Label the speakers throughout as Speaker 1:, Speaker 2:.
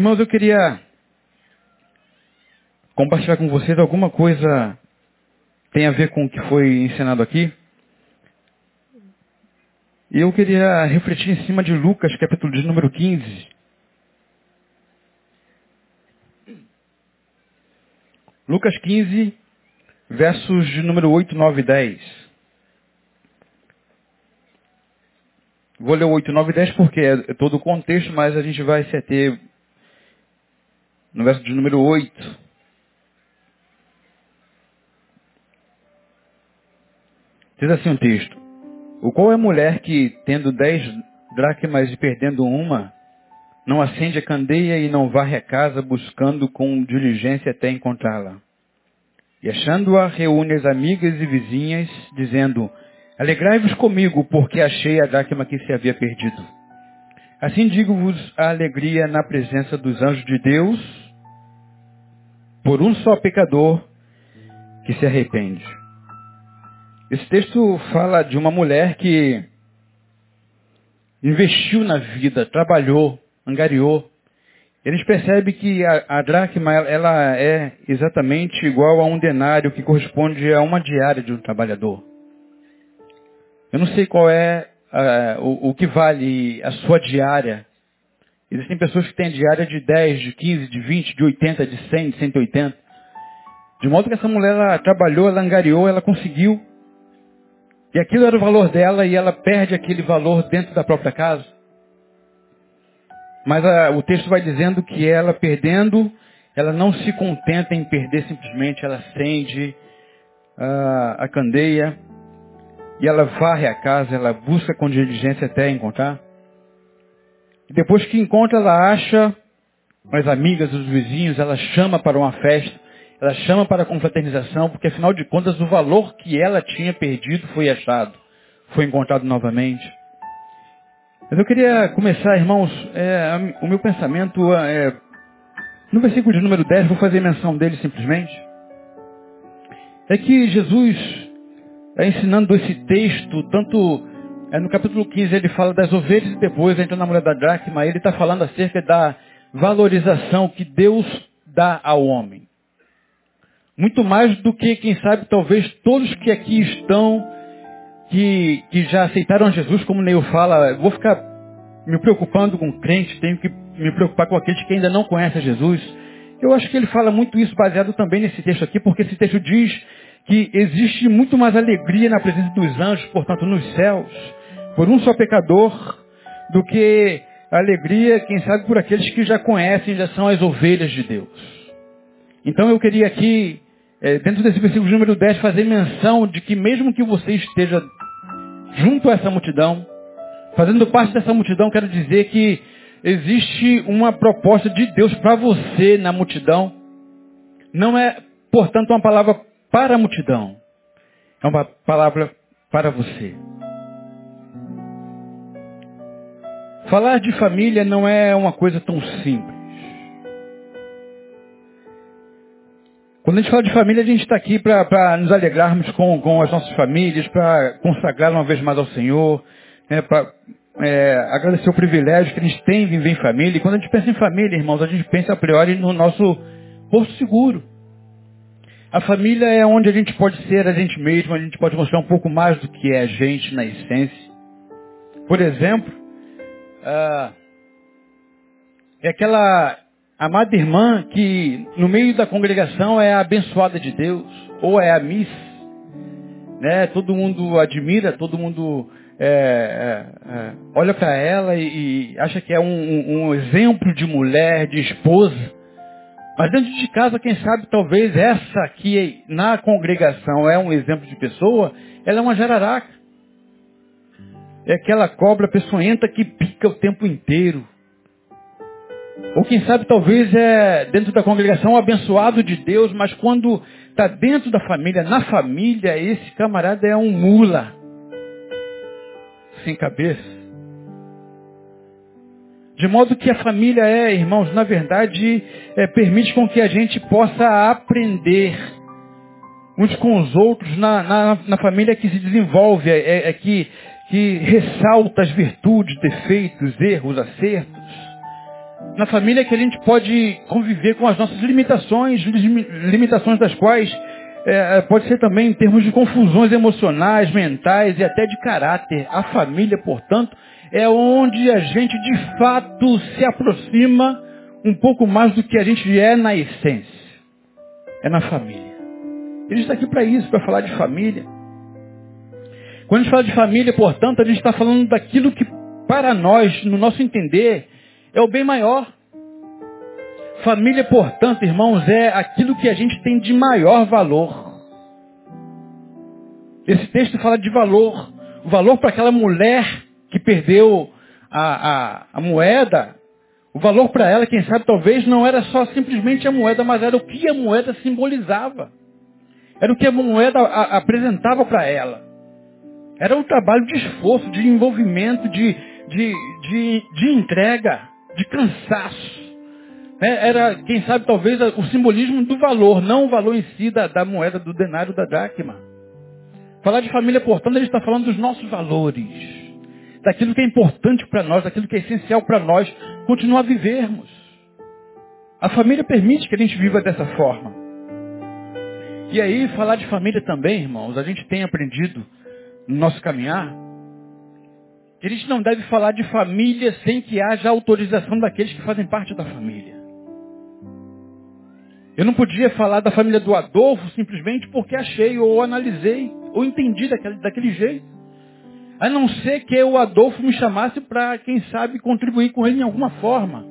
Speaker 1: Irmãos, eu queria compartilhar com vocês alguma coisa tem a ver com o que foi ensinado aqui. E eu queria refletir em cima de Lucas, capítulo de número 15. Lucas 15, versos de número 8, 9 e 10. Vou ler o 8, 9 e 10 porque é todo o contexto, mas a gente vai se ater no verso de número 8. Diz assim o um texto. O qual é mulher que, tendo dez dracmas e perdendo uma, não acende a candeia e não varre a casa buscando com diligência até encontrá-la? E achando-a, reúne as amigas e vizinhas, dizendo, Alegrai-vos comigo, porque achei a dracma que se havia perdido. Assim digo-vos a alegria na presença dos anjos de Deus, por um só pecador que se arrepende. Esse texto fala de uma mulher que investiu na vida, trabalhou, angariou. A gente percebe que a, a dracma ela é exatamente igual a um denário que corresponde a uma diária de um trabalhador. Eu não sei qual é uh, o, o, que vale a sua diária. Existem pessoas que têm diária de 10, de 15, de 20, de 80, de 100, de 180. De modo que essa mulher ela trabalhou, ela angariou, ela conseguiu. E aquilo era o valor dela e ela perde aquele valor dentro da própria casa. Mas a, o texto vai dizendo que ela perdendo, ela não se contenta em perder simplesmente, ela acende a, a candeia, e ela varre a casa, ela busca com diligência até encontrar. E depois que encontra, ela acha as amigas, os vizinhos, ela chama para uma festa, ela chama para a confraternização, porque afinal de contas o valor que ela tinha perdido foi achado, foi encontrado novamente. Mas eu queria começar, irmãos, é, o meu pensamento é, no versículo de número 10, vou fazer menção dele simplesmente. É que Jesus é, ensinando esse texto, tanto é, no capítulo 15 ele fala das ovelhas e depois entra na mulher da dracma, ele está falando acerca da valorização que Deus dá ao homem. Muito mais do que, quem sabe, talvez todos que aqui estão, que, que já aceitaram Jesus, como Neil fala, vou ficar me preocupando com crente, tenho que me preocupar com aqueles que ainda não conhecem Jesus. Eu acho que ele fala muito isso baseado também nesse texto aqui, porque esse texto diz que existe muito mais alegria na presença dos anjos, portanto, nos céus, por um só pecador, do que alegria, quem sabe, por aqueles que já conhecem, já são as ovelhas de Deus. Então eu queria aqui, é, dentro desse versículo número 10, fazer menção de que mesmo que você esteja junto a essa multidão, fazendo parte dessa multidão, quero dizer que existe uma proposta de Deus para você na multidão. Não é, portanto, uma palavra para a multidão. É uma palavra para você. Falar de família não é uma coisa tão simples. Quando a gente fala de família, a gente está aqui para nos alegrarmos com, com as nossas famílias, para consagrar uma vez mais ao Senhor, né, para é, agradecer o privilégio que a gente tem de viver em família. E quando a gente pensa em família, irmãos, a gente pensa a priori no nosso posto seguro. A família é onde a gente pode ser a gente mesmo, a gente pode mostrar um pouco mais do que é a gente na essência. Por exemplo, ah, é aquela amada irmã que no meio da congregação é a abençoada de Deus, ou é a miss. Né? Todo mundo admira, todo mundo é, é, é, olha para ela e, e, acha que é um, um, um exemplo de mulher, de esposa. Mas dentro de casa, quem sabe, talvez essa aqui na congregação é um exemplo de pessoa, ela é uma jararaca. É aquela cobra peçonhenta que pica o tempo inteiro. Ou quem sabe, talvez é dentro da congregação um abençoado de Deus, mas quando está dentro da família, na família, esse camarada é um mula. Sem cabeça. De modo que a família é, irmãos, na verdade, é, permite com que a gente possa aprender uns com os outros na, na, na família que se desenvolve, é, é, é, que, que ressalta as virtudes, defeitos, erros, acertos. Na família que a gente pode conviver com as nossas limitações, limitações das quais é, pode ser também em termos de confusões emocionais, mentais e até de caráter. A família, portanto, é onde a gente de fato se aproxima um pouco mais do que a gente é na essência. É na família. Ele está aqui para isso, para falar de família. Quando a gente fala de família, portanto, a gente está falando daquilo que para nós, no nosso entender, é o bem maior. Família, portanto, irmãos, é aquilo que a gente tem de maior valor. Esse texto fala de valor. O valor para aquela mulher que perdeu a, a, a moeda. O valor para ela, quem sabe, talvez não era só simplesmente a moeda, mas era o que a moeda simbolizava. Era o que a moeda a, apresentava para ela. Era um trabalho de esforço, de envolvimento, de, de, de, de entrega, de cansaço. É, era, quem sabe, talvez o simbolismo do valor, não o valor em si da, da moeda, do denário, da dracma. Falar de família, portanto, ele está falando dos nossos valores. Daquilo que é importante para nós, daquilo que é essencial para nós continuar a vivermos. A família permite que a gente viva dessa forma. E aí, falar de família também, irmãos, a gente tem aprendido no nosso caminhar, que a gente não deve falar de família sem que haja autorização daqueles que fazem parte da família. Eu não podia falar da família do Adolfo simplesmente porque achei ou analisei ou entendi daquele, daquele jeito. A não ser que o Adolfo me chamasse para, quem sabe, contribuir com ele em alguma forma.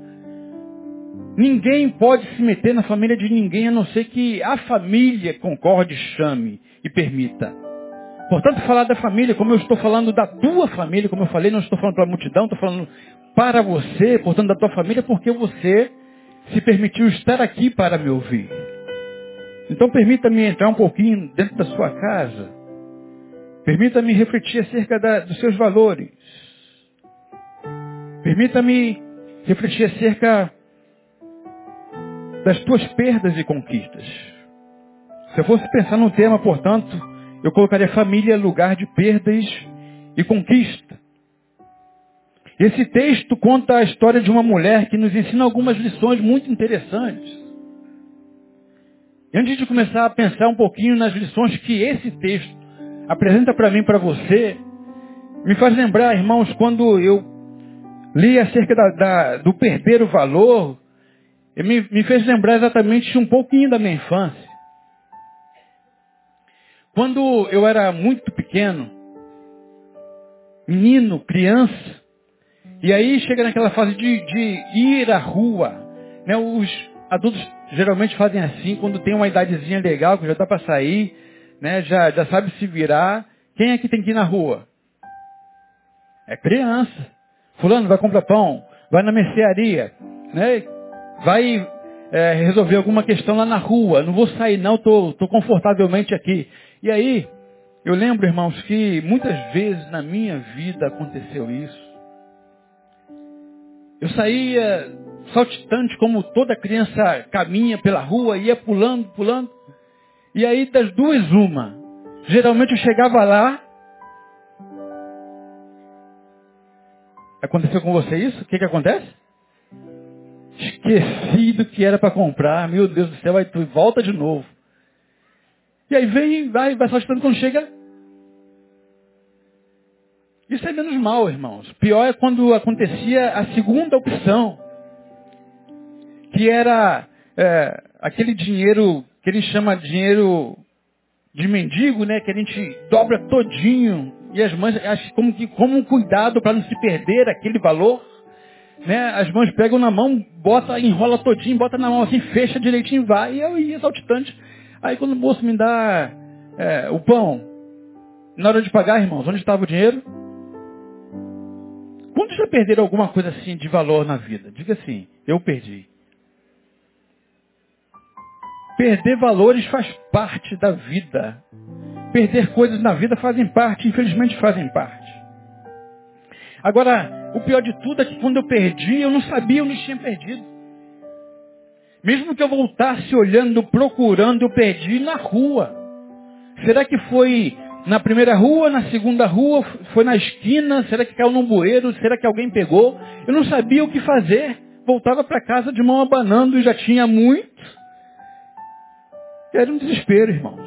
Speaker 1: Ninguém pode se meter na família de ninguém a não ser que a família concorde, chame e permita. Portanto, falar da família, como eu estou falando da tua família, como eu falei, não estou falando para a multidão, estou falando para você, portanto, da tua família, porque você se permitiu estar aqui para me ouvir. Então permita-me entrar um pouquinho dentro da sua casa. Permita-me refletir acerca da, dos seus valores. Permita-me refletir acerca das tuas perdas e conquistas. Se eu fosse pensar num tema, portanto, eu colocaria família lugar de perdas e conquista. Esse texto conta a história de uma mulher que nos ensina algumas lições muito interessantes. E antes de começar a pensar um pouquinho nas lições que esse texto apresenta para mim, para você, me faz lembrar, irmãos, quando eu li acerca da, da, do perder o valor, me, me fez lembrar exatamente um pouquinho da minha infância. Quando eu era muito pequeno, menino, criança, e aí chega naquela fase de, de ir à rua. Né? Os adultos geralmente fazem assim, quando tem uma idadezinha legal, que já dá para sair, né? já, já sabe se virar. Quem é que tem que ir na rua? É criança. Fulano vai comprar pão, vai na mercearia, né? vai é, resolver alguma questão lá na rua. Não vou sair não, estou tô, tô confortavelmente aqui. E aí, eu lembro, irmãos, que muitas vezes na minha vida aconteceu isso. Eu saía saltitante como toda criança caminha pela rua, ia pulando, pulando. E aí das duas uma. Geralmente eu chegava lá. Aconteceu com você isso? O que, que acontece? Esqueci do que era para comprar. Meu Deus do céu, aí tu volta de novo. E aí vem, vai, vai saltitando quando chega, isso é menos mal, irmãos. Pior é quando acontecia a segunda opção, que era é, aquele dinheiro que ele chama dinheiro de mendigo, né? Que a gente dobra todinho e as mães, como que como um cuidado para não se perder aquele valor, né? As mães pegam na mão, bota, enrola todinho, bota na mão assim, fecha direitinho, vai e eu ia saltitante. Aí quando o moço me dá é, o pão, na hora de pagar, irmãos, onde estava o dinheiro? Quantos já perderam alguma coisa assim de valor na vida? Diga assim, eu perdi. Perder valores faz parte da vida. Perder coisas na vida fazem parte, infelizmente fazem parte. Agora, o pior de tudo é que quando eu perdi, eu não sabia onde tinha perdido. Mesmo que eu voltasse olhando, procurando, eu perdi na rua. Será que foi na primeira rua, na segunda rua, foi na esquina, será que caiu num bueiro, será que alguém pegou? Eu não sabia o que fazer, voltava para casa de mão abanando e já tinha muito. Era um desespero, irmãos.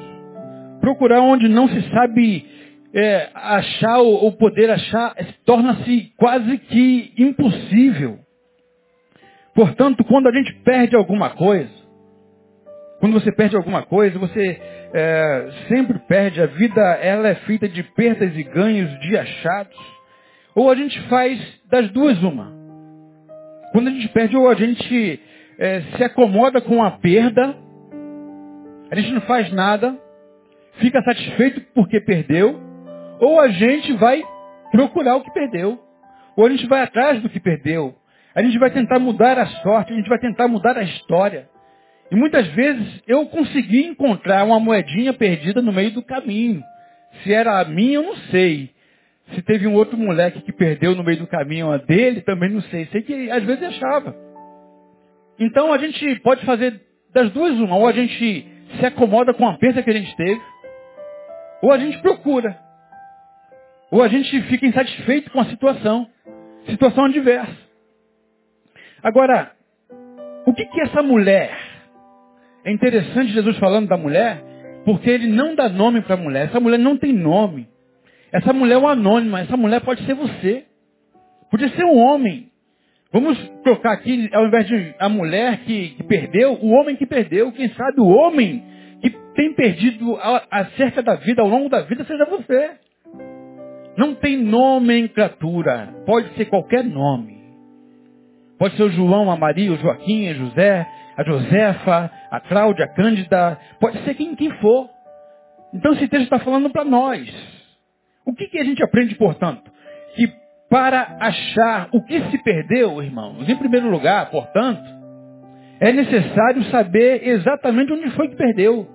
Speaker 1: Procurar onde não se sabe é, achar ou poder achar torna-se quase que impossível. Portanto, quando a gente perde alguma coisa, quando você perde alguma coisa, você é, sempre perde. A vida ela é feita de perdas e ganhos, de achados. Ou a gente faz das duas uma. Quando a gente perde, ou a gente é, se acomoda com a perda, a gente não faz nada, fica satisfeito porque perdeu, ou a gente vai procurar o que perdeu, ou a gente vai atrás do que perdeu, a gente vai tentar mudar a sorte, a gente vai tentar mudar a história. E muitas vezes eu consegui encontrar uma moedinha perdida no meio do caminho. Se era a minha, eu não sei. Se teve um outro moleque que perdeu no meio do caminho a dele, também não sei. Sei que às vezes achava. Então a gente pode fazer das duas uma. Ou a gente se acomoda com a perda que a gente teve, ou a gente procura. Ou a gente fica insatisfeito com a situação. Situação adversa. Agora, o que que essa mulher? É interessante Jesus falando da mulher, porque ele não dá nome para a mulher. Essa mulher não tem nome. Essa mulher é uma anônima. Essa mulher pode ser você. Podia ser um homem. Vamos trocar aqui, ao invés de a mulher que, que, perdeu, o homem que perdeu. Quem sabe o homem que tem perdido acerca da vida, ao longo da vida, seja você. Não tem nomenclatura. Pode ser qualquer nome. Pode ser o João, a Maria, o Joaquim, a José, a Josefa, a Cláudia, a Cândida. Pode ser quem, quem for. Então esse texto está falando para nós. O que, que a gente aprende, portanto? Para achar o que se perdeu, irmãos, em primeiro lugar, portanto, é necessário saber exatamente onde foi que perdeu.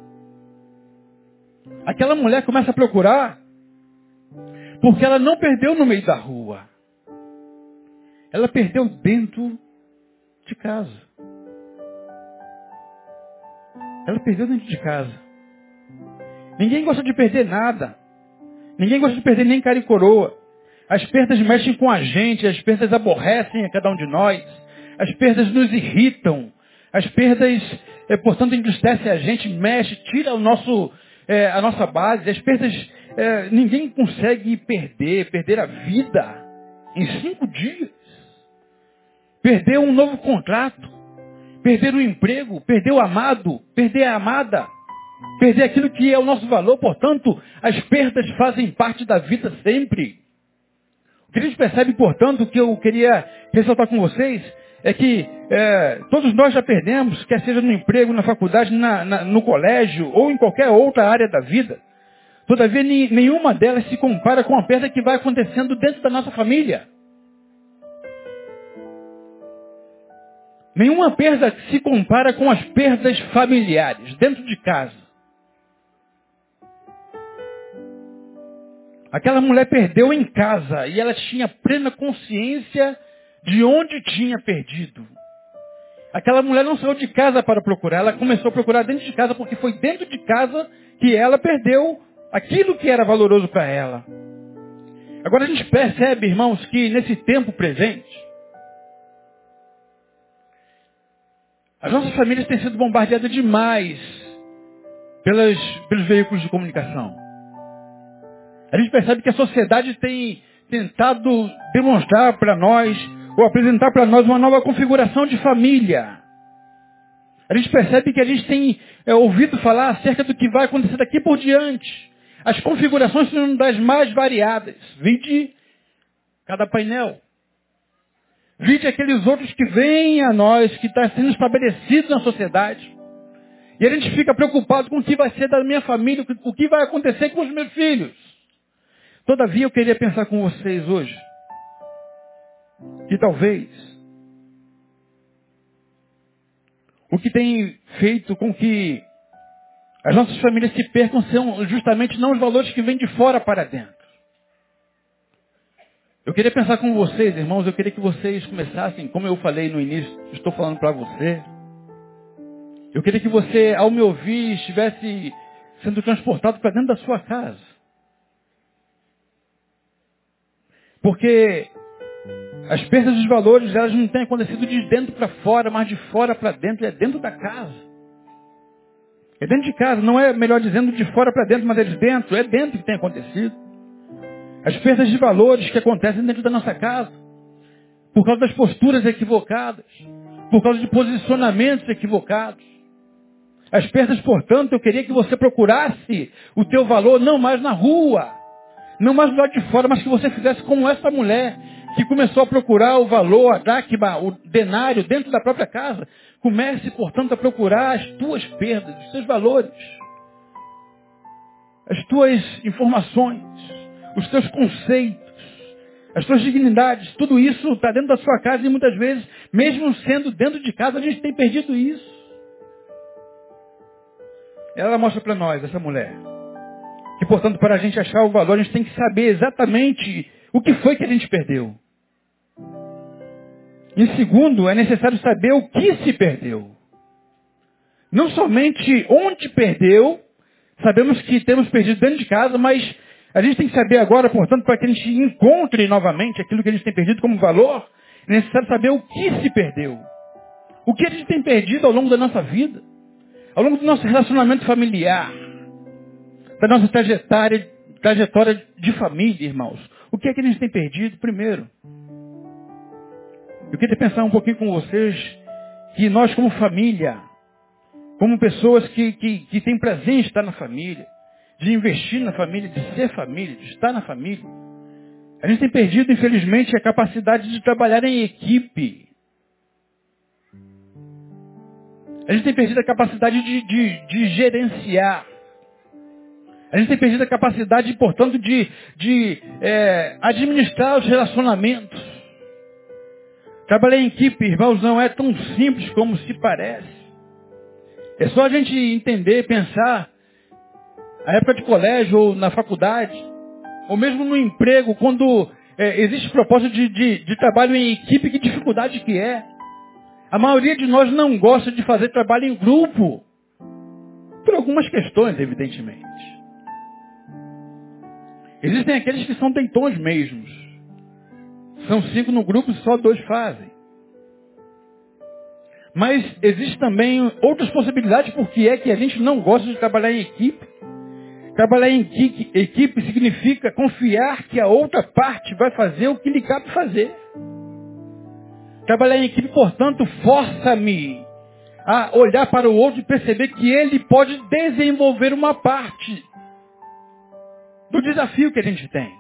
Speaker 1: Aquela mulher começa a procurar porque ela não perdeu no meio da rua. Ela perdeu dentro de casa. Ela perdeu dentro de casa. Ninguém gosta de perder nada. Ninguém gosta de perder nem cara e coroa. As perdas mexem com a gente, as perdas aborrecem a cada um de nós. As perdas nos irritam. As perdas, é, portanto, entristecem a gente, mexe, tira o nosso, é, a nossa base. As perdas, é, ninguém consegue perder, perder a vida em cinco dias. Perder um novo contrato. Perder o emprego, perder o amado, perder a amada. Perder aquilo que é o nosso valor, portanto, as perdas fazem parte da vida sempre. O que a gente percebe, portanto, que eu queria ressaltar com vocês é que é, todos nós já perdemos, quer seja no emprego, na faculdade, na, na, no colégio ou em qualquer outra área da vida. Todavia, nenhuma delas se compara com a perda que vai acontecendo dentro da nossa família. Nenhuma perda se compara com as perdas familiares, dentro de casa. Aquela mulher perdeu em casa e ela tinha plena consciência de onde tinha perdido. Aquela mulher não saiu de casa para procurar, ela começou a procurar dentro de casa porque foi dentro de casa que ela perdeu aquilo que era valoroso para ela. Agora a gente percebe, irmãos, que nesse tempo presente, as nossas famílias têm sido bombardeadas demais pelas, pelos veículos de comunicação. A gente percebe que a sociedade tem tentado demonstrar para nós, ou apresentar para nós uma nova configuração de família. A gente percebe que a gente tem é, ouvido falar acerca do que vai acontecer daqui por diante. As configurações são das mais variadas. Vide cada painel. Vide aqueles outros que vêm a nós, que está sendo estabelecido na sociedade. E a gente fica preocupado com o que vai ser da minha família, o que vai acontecer com os meus filhos. Todavia eu queria pensar com vocês hoje que talvez o que tem feito com que as nossas famílias se percam são justamente não os valores que vêm de fora para dentro. Eu queria pensar com vocês, irmãos, eu queria que vocês começassem, como eu falei no início, estou falando para você. Eu queria que você, ao me ouvir, estivesse sendo transportado para dentro da sua casa. Porque As perdas dos valores, elas não têm acontecido de dentro para fora, mas de fora para dentro, é dentro da casa. É dentro de casa, não é melhor dizendo de fora para dentro, mas é de dentro, é dentro que tem acontecido. As perdas de valores que acontecem dentro da nossa casa, por causa das posturas equivocadas, por causa de posicionamentos equivocados. As perdas, portanto, eu queria que você procurasse o teu valor não mais na rua, não mais do lado de fora, mas que você fizesse como essa mulher, que começou a procurar o valor, a dáquiba, o denário dentro da própria casa. Comece, portanto, a procurar as tuas perdas, os teus valores, as tuas informações, os teus conceitos, as tuas dignidades. Tudo isso está dentro da sua casa e muitas vezes, mesmo sendo dentro de casa, a gente tem perdido isso. Ela mostra para nós, essa mulher, que portanto para a gente achar o valor, a gente tem que saber exatamente o que foi que a gente perdeu. Em segundo, é necessário saber o que se perdeu. Não somente onde perdeu, sabemos que temos perdido dentro de casa, mas a gente tem que saber agora, portanto, para que a gente encontre novamente aquilo que a gente tem perdido como valor, é necessário saber o que se perdeu. O que a gente tem perdido ao longo da nossa vida, ao longo do nosso relacionamento familiar, da nossa trajetória, trajetória de família, irmãos. O que é que a gente tem perdido? Primeiro, eu queria pensar um pouquinho com vocês que nós como família, como pessoas que, que, que têm prazer em estar na família, de investir na família, de ser família, de estar na família, a gente tem perdido, infelizmente, a capacidade de trabalhar em equipe. A gente tem perdido a capacidade de, de, de gerenciar. A gente tem perdido a capacidade, portanto, de, de é, administrar os relacionamentos. Trabalhar em equipe, irmãos, não é tão simples como se parece. É só a gente entender, pensar, a época de colégio ou na faculdade, ou mesmo no emprego, quando é, existe propósito de, de, de trabalho em equipe, que dificuldade que é. A maioria de nós não gosta de fazer trabalho em grupo. Por algumas questões, evidentemente. Existem aqueles que são deitões mesmos. São cinco no grupo, só dois fazem. Mas existe também outras possibilidades porque é que a gente não gosta de trabalhar em equipe. Trabalhar em equipe significa confiar que a outra parte vai fazer o que lhe cabe fazer. Trabalhar em equipe, portanto, força-me a olhar para o outro e perceber que ele pode desenvolver uma parte do desafio que a gente tem.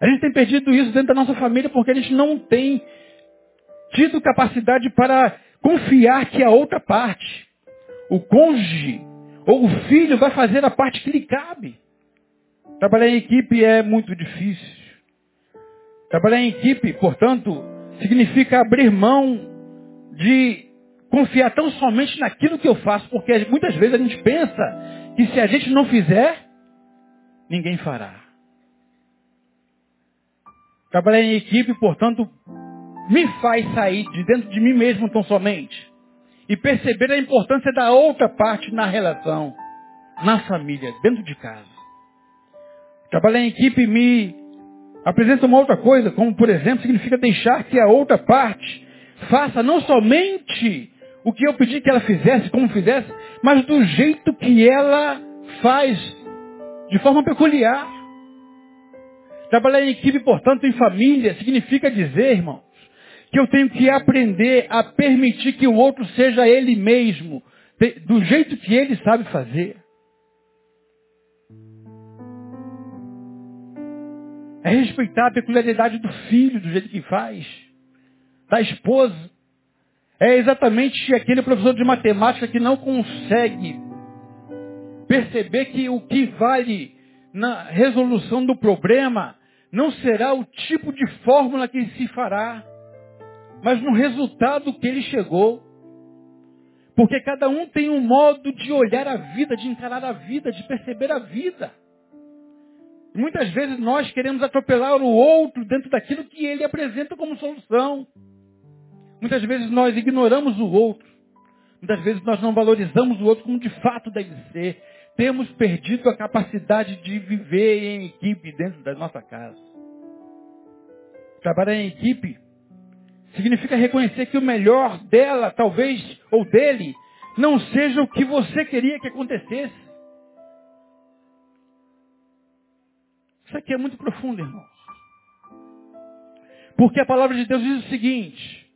Speaker 1: A gente tem perdido isso dentro da nossa família porque a gente não tem tido capacidade para confiar que a outra parte, o cônjuge ou o filho vai fazer a parte que lhe cabe. Trabalhar em equipe é muito difícil. Trabalhar em equipe, portanto, significa abrir mão de confiar tão somente naquilo que eu faço, porque muitas vezes a gente pensa que se a gente não fizer, ninguém fará. Trabalhar em equipe, portanto, me faz sair de dentro de mim mesmo tão somente e perceber a importância da outra parte na relação, na família, dentro de casa. Trabalhar em equipe me apresenta uma outra coisa, como por exemplo, significa deixar que a outra parte faça não somente o que eu pedi que ela fizesse, como fizesse, mas do jeito que ela faz, de forma peculiar. Trabalhar em equipe, portanto, em família, significa dizer, irmãos, que eu tenho que aprender a permitir que o outro seja ele mesmo, do jeito que ele sabe fazer. É respeitar a peculiaridade do filho, do jeito que faz, da esposa. É exatamente aquele professor de matemática que não consegue perceber que o que vale na resolução do problema não será o tipo de fórmula que se fará, mas no resultado que ele chegou. Porque cada um tem um modo de olhar a vida, de encarar a vida, de perceber a vida. Muitas vezes nós queremos atropelar o outro dentro daquilo que ele apresenta como solução. Muitas vezes nós ignoramos o outro. Muitas vezes nós não valorizamos o outro como de fato deve ser temos perdido a capacidade de viver em equipe dentro da nossa casa. Trabalhar em equipe significa reconhecer que o melhor dela, talvez, ou dele, não seja o que você queria que acontecesse. Isso aqui é muito profundo, irmãos. Porque a palavra de Deus diz o seguinte: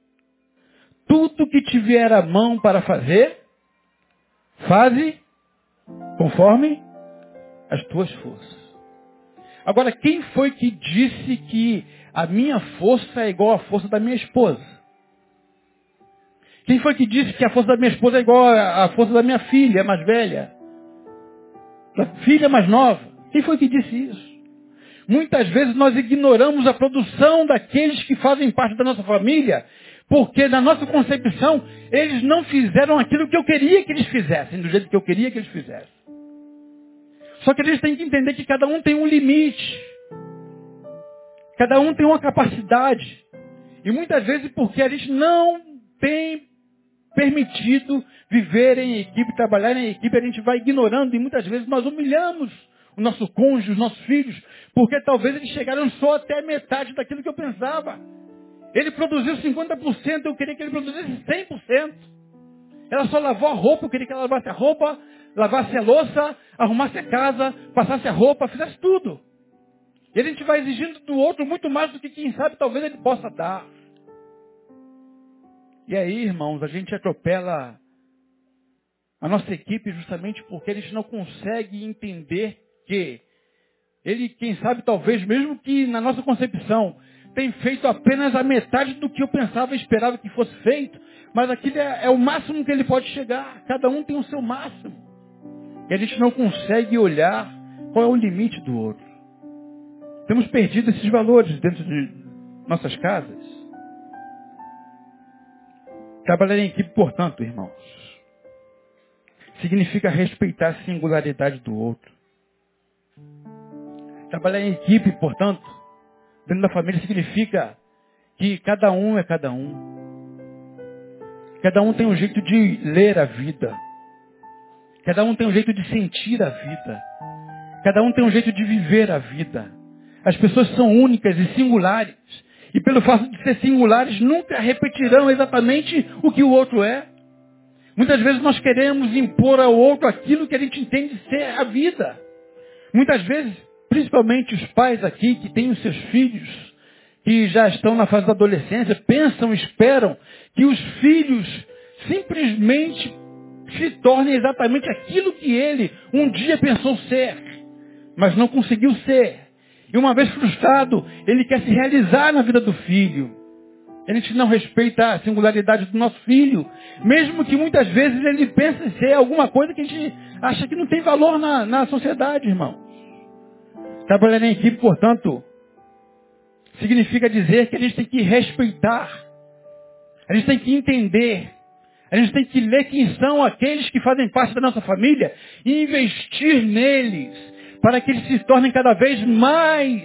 Speaker 1: tudo que te vier a mão para fazer, faze conforme as tuas forças. Agora, quem foi que disse que a minha força é igual à força da minha esposa? Quem foi que disse que a força da minha esposa é igual à força da minha filha, mais velha? Da filha mais nova? Quem foi que disse isso? Muitas vezes nós ignoramos a produção daqueles que fazem parte da nossa família, porque na nossa concepção eles não fizeram aquilo que eu queria que eles fizessem, do jeito que eu queria que eles fizessem. Só que eles têm que entender que cada um tem um limite. Cada um tem uma capacidade. E muitas vezes porque a gente não tem permitido viver em equipe, trabalhar em equipe, a gente vai ignorando e muitas vezes nós humilhamos o nosso cônjuge, os nossos filhos, porque talvez eles chegaram só até metade daquilo que eu pensava. Ele produziu 50%, eu queria que ele produzisse 100%. Ela só lavou a roupa, eu queria que ela lavasse a roupa, lavasse a louça, arrumasse a casa, passasse a roupa, fizesse tudo. E a gente vai exigindo do outro muito mais do que quem sabe talvez ele possa dar. E aí, irmãos, a gente atropela a nossa equipe justamente porque a gente não consegue entender que ele, quem sabe, talvez, mesmo que na nossa concepção, tem feito apenas a metade do que eu pensava e esperava que fosse feito, mas aquilo é, é o máximo que ele pode chegar. Cada um tem o seu máximo. E a gente não consegue olhar qual é o limite do outro. Temos perdido esses valores dentro de nossas casas. Trabalhar em equipe, portanto, irmãos, significa respeitar a singularidade do outro. Trabalhar em equipe, portanto, dentro da família significa que cada um é cada um. Cada um tem um jeito de ler a vida. Cada um tem um jeito de sentir a vida. Cada um tem um jeito de viver a vida. As pessoas são únicas e singulares. E pelo fato de ser singulares, nunca repetirão exatamente o que o outro é. Muitas vezes nós queremos impor ao outro aquilo que a gente entende ser a vida. Muitas vezes, principalmente os pais aqui que têm os seus filhos, que já estão na fase da adolescência, pensam, esperam que os filhos simplesmente se torne exatamente aquilo que ele um dia pensou ser, mas não conseguiu ser. E uma vez frustrado, ele quer se realizar na vida do filho. A gente não respeita a singularidade do nosso filho, mesmo que muitas vezes ele pense ser alguma coisa que a gente acha que não tem valor na, na sociedade, irmão. Trabalhar em equipe, portanto, significa dizer que a gente tem que respeitar, a gente tem que entender a gente tem que ler quem são aqueles que fazem parte da nossa família e investir neles para que eles se tornem cada vez mais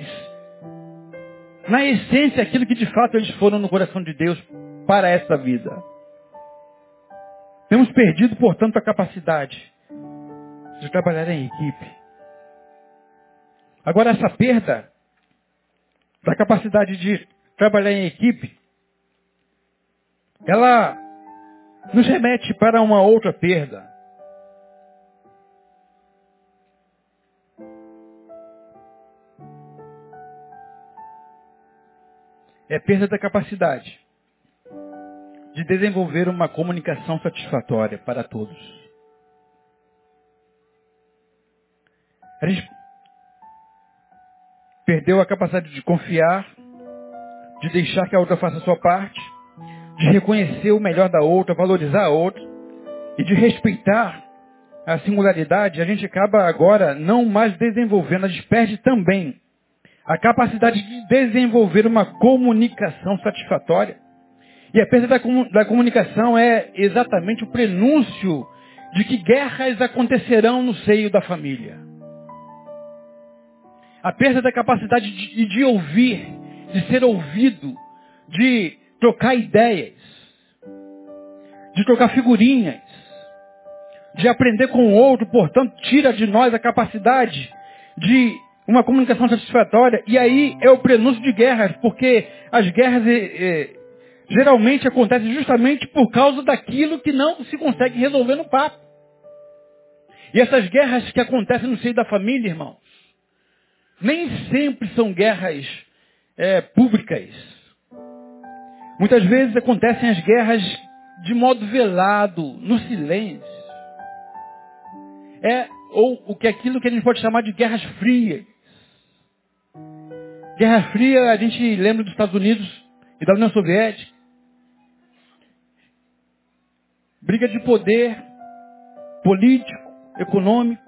Speaker 1: na essência aquilo que de fato eles foram no coração de Deus para essa vida. Temos perdido, portanto, a capacidade de trabalhar em equipe. Agora, essa perda da capacidade de trabalhar em equipe, ela nos remete para uma outra perda. É perda da capacidade de desenvolver uma comunicação satisfatória para todos. A gente perdeu a capacidade de confiar, de deixar que a outra faça a sua parte, de reconhecer o melhor da outra, valorizar a outra e de respeitar a singularidade, a gente acaba agora não mais desenvolvendo, a gente perde também a capacidade de desenvolver uma comunicação satisfatória. E a perda da, da comunicação é exatamente o prenúncio de que guerras acontecerão no seio da família. A perda da capacidade de, de ouvir, de ser ouvido, de trocar ideias, de trocar figurinhas, de aprender com o outro, portanto, tira de nós a capacidade de uma comunicação satisfatória. E aí é o prenúncio de guerras, porque as guerras é, geralmente acontecem justamente por causa daquilo que não se consegue resolver no papo. E essas guerras que acontecem no seio da família, irmãos, nem sempre são guerras é, públicas. Muitas vezes acontecem as guerras de modo velado, no silêncio. É ou o que é aquilo que a gente pode chamar de guerras frias. Guerra Fria, a gente lembra dos Estados Unidos e da União Soviética. Briga de poder político, econômico.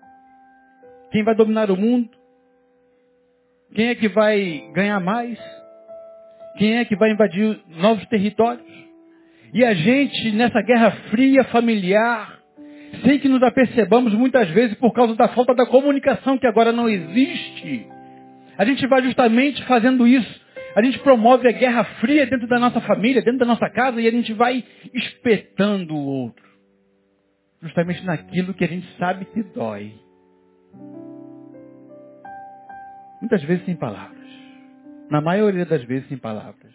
Speaker 1: Quem vai dominar o mundo? Quem é que vai ganhar mais? Quem é que vai invadir novos territórios? E a gente, nessa guerra fria familiar, sem que nos apercebamos muitas vezes por causa da falta da comunicação que agora não existe, a gente vai justamente fazendo isso. A gente promove a guerra fria dentro da nossa família, dentro da nossa casa, e a gente vai espetando o outro. Justamente naquilo que a gente sabe que dói. Muitas vezes sem palavras. Na maioria das vezes sem palavras.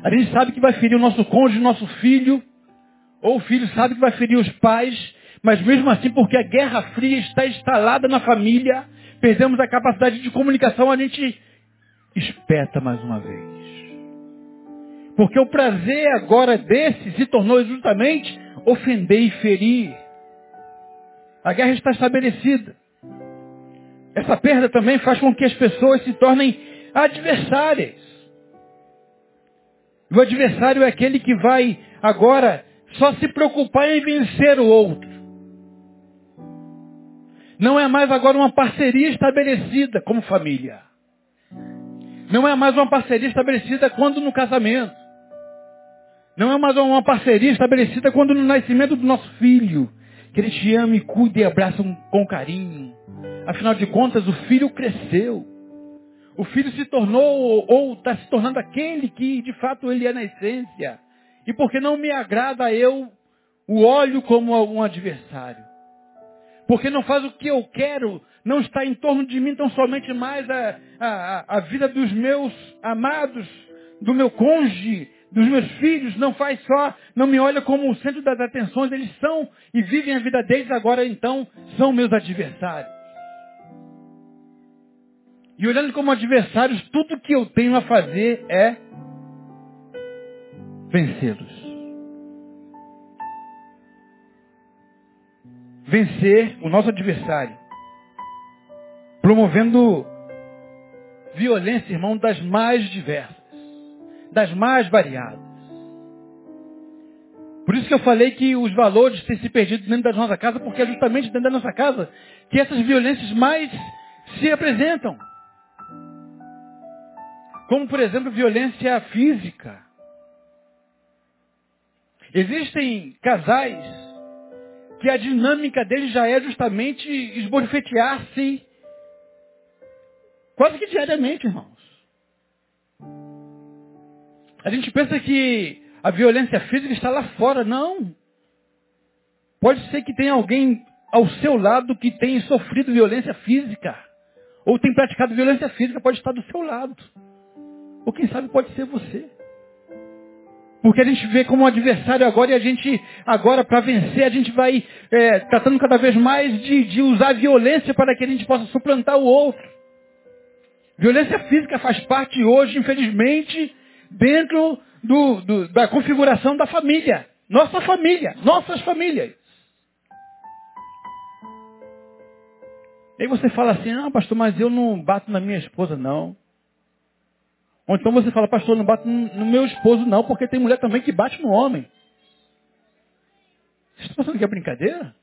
Speaker 1: A gente sabe que vai ferir o nosso cônjuge, o nosso filho, ou o filho sabe que vai ferir os pais, mas mesmo assim, porque a guerra fria está instalada na família, perdemos a capacidade de comunicação, a gente espeta mais uma vez. Porque o prazer agora desse se tornou justamente ofender e ferir. A guerra está estabelecida. Essa perda também faz com que as pessoas se tornem adversárias. O adversário é aquele que vai agora só se preocupar em vencer o outro. Não é mais agora uma parceria estabelecida como família. Não é mais uma parceria estabelecida quando no casamento. Não é mais uma parceria estabelecida quando no nascimento do nosso filho. Que ele te ama e cuida e abraça com carinho. Afinal de contas, o filho cresceu. O filho se tornou ou está se tornando aquele que de fato ele é na essência. E porque não me agrada eu o olho como um adversário porque não faz o que eu quero, não está em torno de mim tão somente mais a, a, a vida dos meus amados, do meu cônjuge, dos meus filhos, não faz só, não me olha como o centro das atenções, eles são e vivem a vida deles, agora então são meus adversários. E olhando como adversários, tudo que eu tenho a fazer é vencê-los. vencer o nosso adversário. Promovendo violência, irmão, das mais diversas, das mais variadas. Por isso que eu falei que os valores têm se perdido dentro da nossa casa, porque é justamente dentro da nossa casa que essas violências mais se apresentam. Como, por exemplo, violência física. Existem casais que a dinâmica dele já é justamente esbofetear-se quase que diariamente, irmãos. A gente pensa que a violência física está lá fora. Não. Pode ser que tenha alguém ao seu lado que tenha sofrido violência física. Ou tem praticado violência física, pode estar do seu lado. Ou quem sabe pode ser você. Porque a gente vê como um adversário agora e a gente, agora para vencer, a gente vai é, tratando cada vez mais de, de usar violência para que a gente possa suplantar o outro. Violência física faz parte hoje, infelizmente, dentro do, do, da configuração da família. Nossa família, nossas famílias. E aí você fala assim, não pastor, mas eu não bato na minha esposa não. Ou então você fala, pastor, não bate no meu esposo não, porque tem mulher também que bate no homem. Você está pensando que é brincadeira?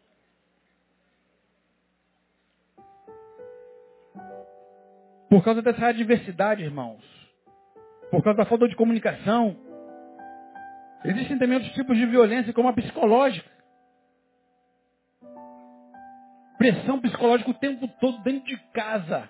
Speaker 1: Por causa dessa adversidade, irmãos. Por causa da falta de comunicação. Existem também outros tipos de violência, como a psicológica. Pressão psicológica o tempo todo dentro de casa.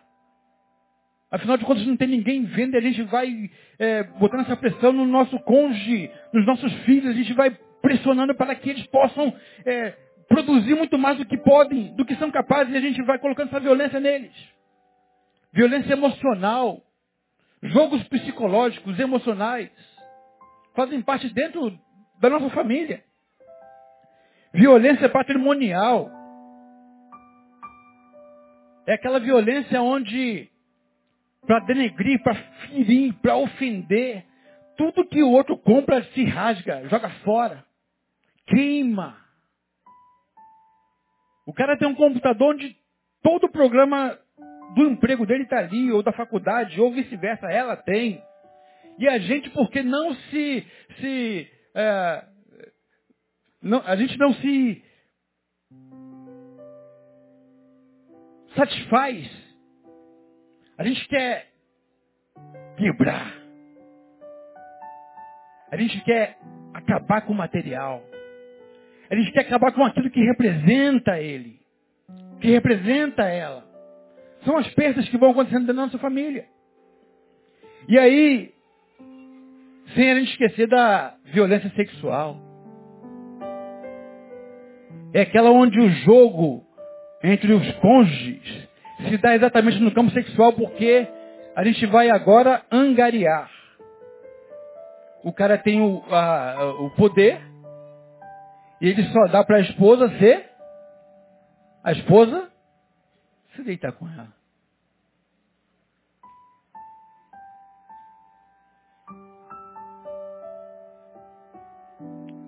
Speaker 1: Afinal de contas, não tem ninguém vendo e a gente vai é, botando essa pressão no nosso cônjuge, nos nossos filhos, a gente vai pressionando para que eles possam é, produzir muito mais do que podem, do que são capazes, e a gente vai colocando essa violência neles. violência emocional, jogos psicológicos, emocionais, fazem parte dentro da nossa família. Violência patrimonial. É aquela violência onde, para denegrir, para ferir, para ofender, tudo que o outro compra se rasga, joga fora, queima. O cara tem um computador onde todo o programa do emprego dele está ali, ou da faculdade, ou vice-versa, ela tem. E a gente, porque não se. se é, não, a gente não se satisfaz. A gente quer quebrar. A gente quer acabar com o material. A gente quer acabar com aquilo que representa ele, que representa ela. São as perdas que vão acontecendo dentro da nossa família. E aí, sem a gente esquecer da violência sexual. É aquela onde o jogo entre os cônjuges se dá exatamente no campo sexual, porque a gente vai agora angariar. O cara tem o, a, o poder e ele só dá para a esposa ser a esposa se deitar com ela.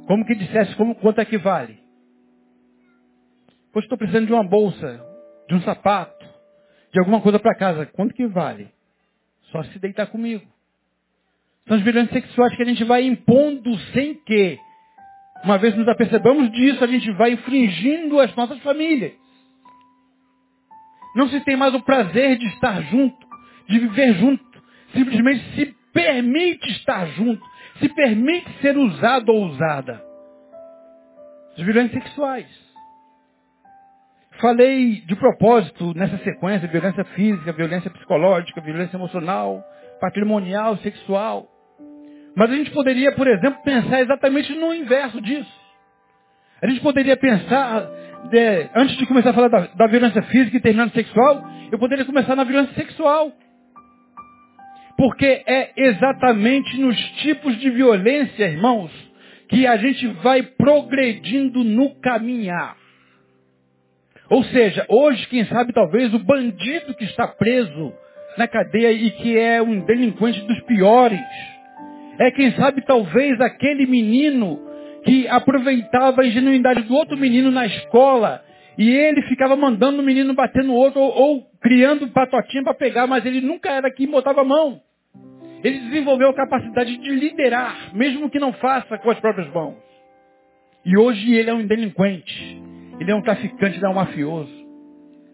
Speaker 1: Como que dissesse como, quanto é que vale? Pois estou precisando de uma bolsa, de um sapato, de alguma coisa para casa. Quanto que vale? Só se deitar comigo. São as violências sexuais que a gente vai impondo sem que, uma vez nos apercebamos disso, a gente vai infringindo as nossas famílias. Não se tem mais o prazer de estar junto, de viver junto. Simplesmente se permite estar junto, se permite ser usado ou usada. As violências sexuais. Falei de propósito nessa sequência, violência física, violência psicológica, violência emocional, patrimonial, sexual. Mas a gente poderia, por exemplo, pensar exatamente no inverso disso. A gente poderia pensar de, antes de começar a falar da, da violência física e terminando sexual, eu poderia começar na violência sexual. Porque é exatamente nos tipos de violência, irmãos, que a gente vai progredindo no caminhar. Ou seja, hoje, quem sabe, talvez o bandido que está preso na cadeia e que é um delinquente dos piores, é quem sabe, talvez, aquele menino que aproveitava a ingenuidade do outro menino na escola e ele ficava mandando o menino bater no outro ou, ou criando patotinha para pegar, mas ele nunca era quem botava a mão. Ele desenvolveu a capacidade de liderar, mesmo que não faça com as próprias mãos. E hoje ele é um delinquente, ele é um traficante, ele é um mafioso.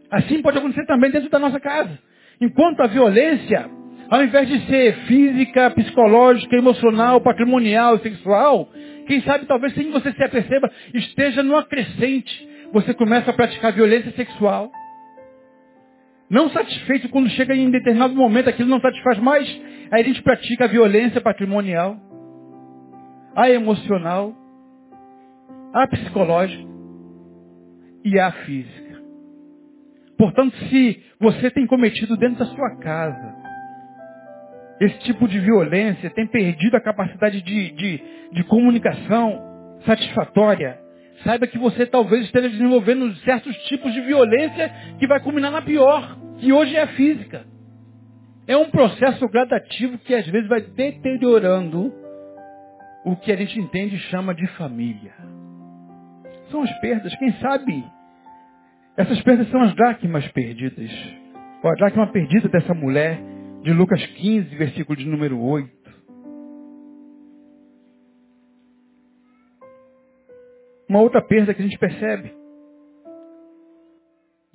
Speaker 1: Assim pode acontecer também dentro da nossa casa. Enquanto a violência, ao invés de ser física, psicológica, emocional, patrimonial, sexual, quem sabe talvez sem você se aperceba, esteja numa crescente. Você começa a praticar violência sexual. Não satisfeito quando chega em determinado momento, aquilo não satisfaz mais, aí a gente pratica a violência patrimonial, a emocional, a psicológica e a física. Portanto, se você tem cometido dentro da sua casa esse tipo de violência, tem perdido a capacidade de, de, de comunicação satisfatória, saiba que você talvez esteja desenvolvendo certos tipos de violência que vai culminar na pior, que hoje é a física. É um processo gradativo que às vezes vai deteriorando o que a gente entende e chama de família. São as perdas, quem sabe? Essas perdas são as dracmas perdidas. Ou a dracma perdida dessa mulher de Lucas 15, versículo de número 8. Uma outra perda que a gente percebe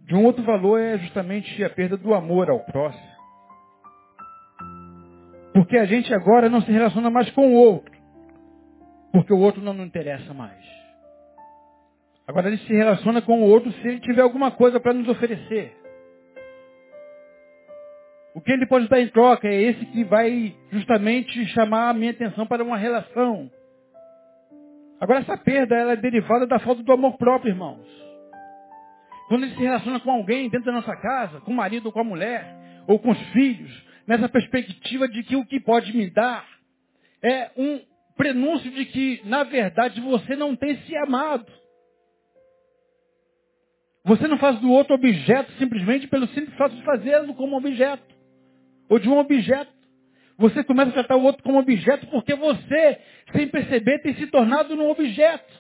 Speaker 1: de um outro valor é justamente a perda do amor ao próximo. Porque a gente agora não se relaciona mais com o outro. Porque o outro não nos interessa mais. Agora gente se relaciona com o outro se ele tiver alguma coisa para nos oferecer. O que ele pode dar em troca é esse que vai justamente chamar a minha atenção para uma relação. Agora essa perda ela é derivada da falta do amor próprio, irmãos. Quando ele se relaciona com alguém dentro da nossa casa, com o marido ou com a mulher, ou com os filhos, nessa perspectiva de que o que pode me dar é um prenúncio de que, na verdade, você não tem se amado. Você não faz do outro objeto simplesmente pelo simples fato de fazê-lo como objeto. Ou de um objeto. Você começa a tratar o outro como objeto porque você, sem perceber, tem se tornado um objeto.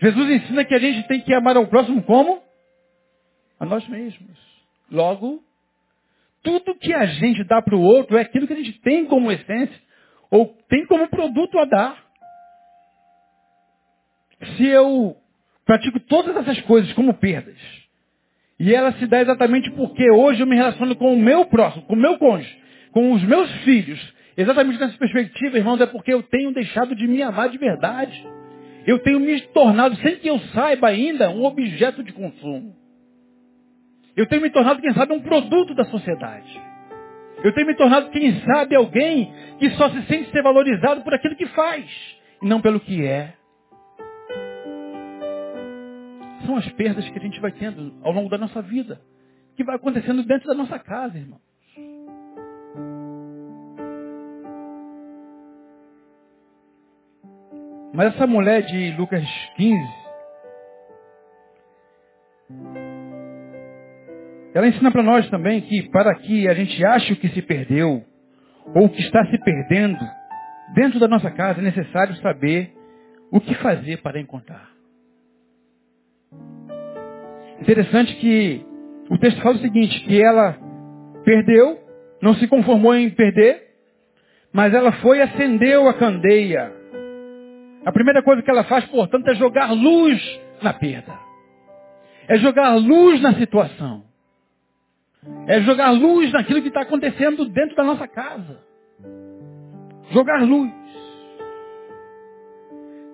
Speaker 1: Jesus ensina que a gente tem que amar ao próximo como? A nós mesmos. Logo, tudo que a gente dá para o outro é aquilo que a gente tem como essência, ou tem como produto a dar. Se eu pratico todas essas coisas como perdas, e ela se dá exatamente porque hoje eu me relaciono com o meu próximo, com o meu cônjuge, com os meus filhos, exatamente nessa perspectiva, irmãos, é porque eu tenho deixado de me amar de verdade. Eu tenho me tornado, sem que eu saiba ainda, um objeto de consumo. Eu tenho me tornado, quem sabe, um produto da sociedade. Eu tenho me tornado, quem sabe, alguém que só se sente ser valorizado por aquilo que faz, e não pelo que é. São as perdas que a gente vai tendo ao longo da nossa vida, que vai acontecendo dentro da nossa casa, irmão. Mas essa mulher de Lucas 15, ela ensina para nós também que para que a gente ache o que se perdeu, ou o que está se perdendo, dentro da nossa casa é necessário saber o que fazer para encontrar. Interessante que o texto fala o seguinte, que ela perdeu, não se conformou em perder, mas ela foi e acendeu a candeia a primeira coisa que ela faz, portanto, é jogar luz na perda. É jogar luz na situação. É jogar luz naquilo que está acontecendo dentro da nossa casa. Jogar luz.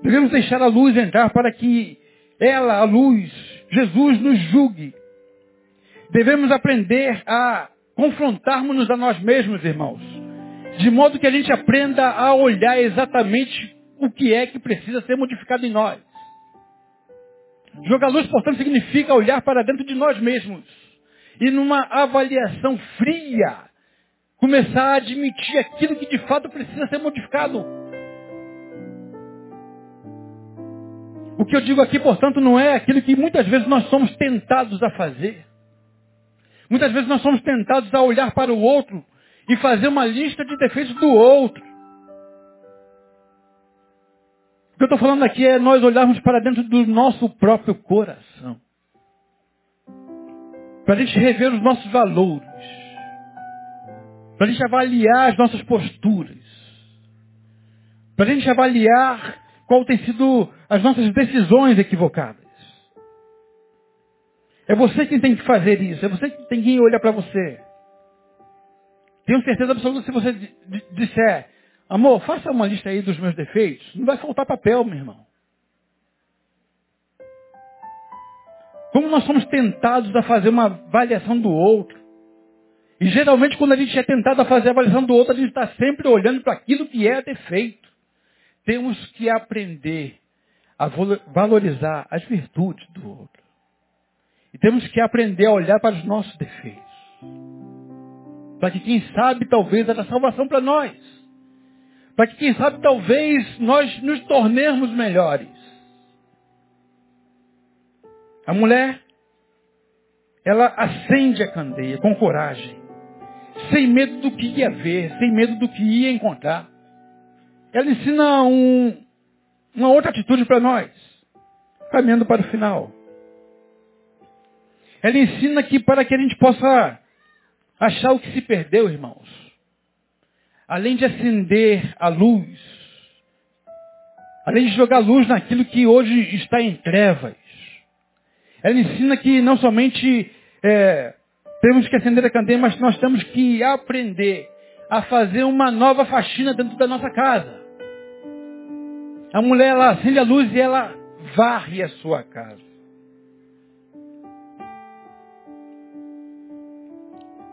Speaker 1: Devemos deixar a luz entrar para que ela, a luz, Jesus, nos julgue. Devemos aprender a confrontarmos-nos a nós mesmos, irmãos. De modo que a gente aprenda a olhar exatamente o que é que precisa ser modificado em nós. Jogar luz, portanto, significa olhar para dentro de nós mesmos. E numa avaliação fria, começar a admitir aquilo que de fato precisa ser modificado. O que eu digo aqui, portanto, não é aquilo que muitas vezes nós somos tentados a fazer. Muitas vezes nós somos tentados a olhar para o outro e fazer uma lista de defeitos do outro. O que eu estou falando aqui é nós olharmos para dentro do nosso próprio coração. Para a gente rever os nossos valores. Para a gente avaliar as nossas posturas. Para a gente avaliar qual tem sido as nossas decisões equivocadas. É você quem tem que fazer isso. É você que tem que olhar para você. Tenho certeza absoluta se você disser, Amor, faça uma lista aí dos meus defeitos. Não vai faltar papel, meu irmão. Como nós somos tentados a fazer uma avaliação do outro. E geralmente quando a gente é tentado a fazer a avaliação do outro, a gente está sempre olhando para aquilo que é defeito. Temos que aprender a valorizar as virtudes do outro. E temos que aprender a olhar para os nossos defeitos. Para que quem sabe talvez haja salvação para nós para que, quem sabe, talvez nós nos tornemos melhores. A mulher, ela acende a candeia com coragem, sem medo do que ia ver, sem medo do que ia encontrar. Ela ensina um, uma outra atitude para nós, caminhando para o final. Ela ensina que para que a gente possa achar o que se perdeu, irmãos, além de acender a luz, além de jogar luz naquilo que hoje está em trevas, ela ensina que não somente é, temos que acender a candeia, mas nós temos que aprender a fazer uma nova faxina dentro da nossa casa. A mulher, ela acende a luz e ela varre a sua casa.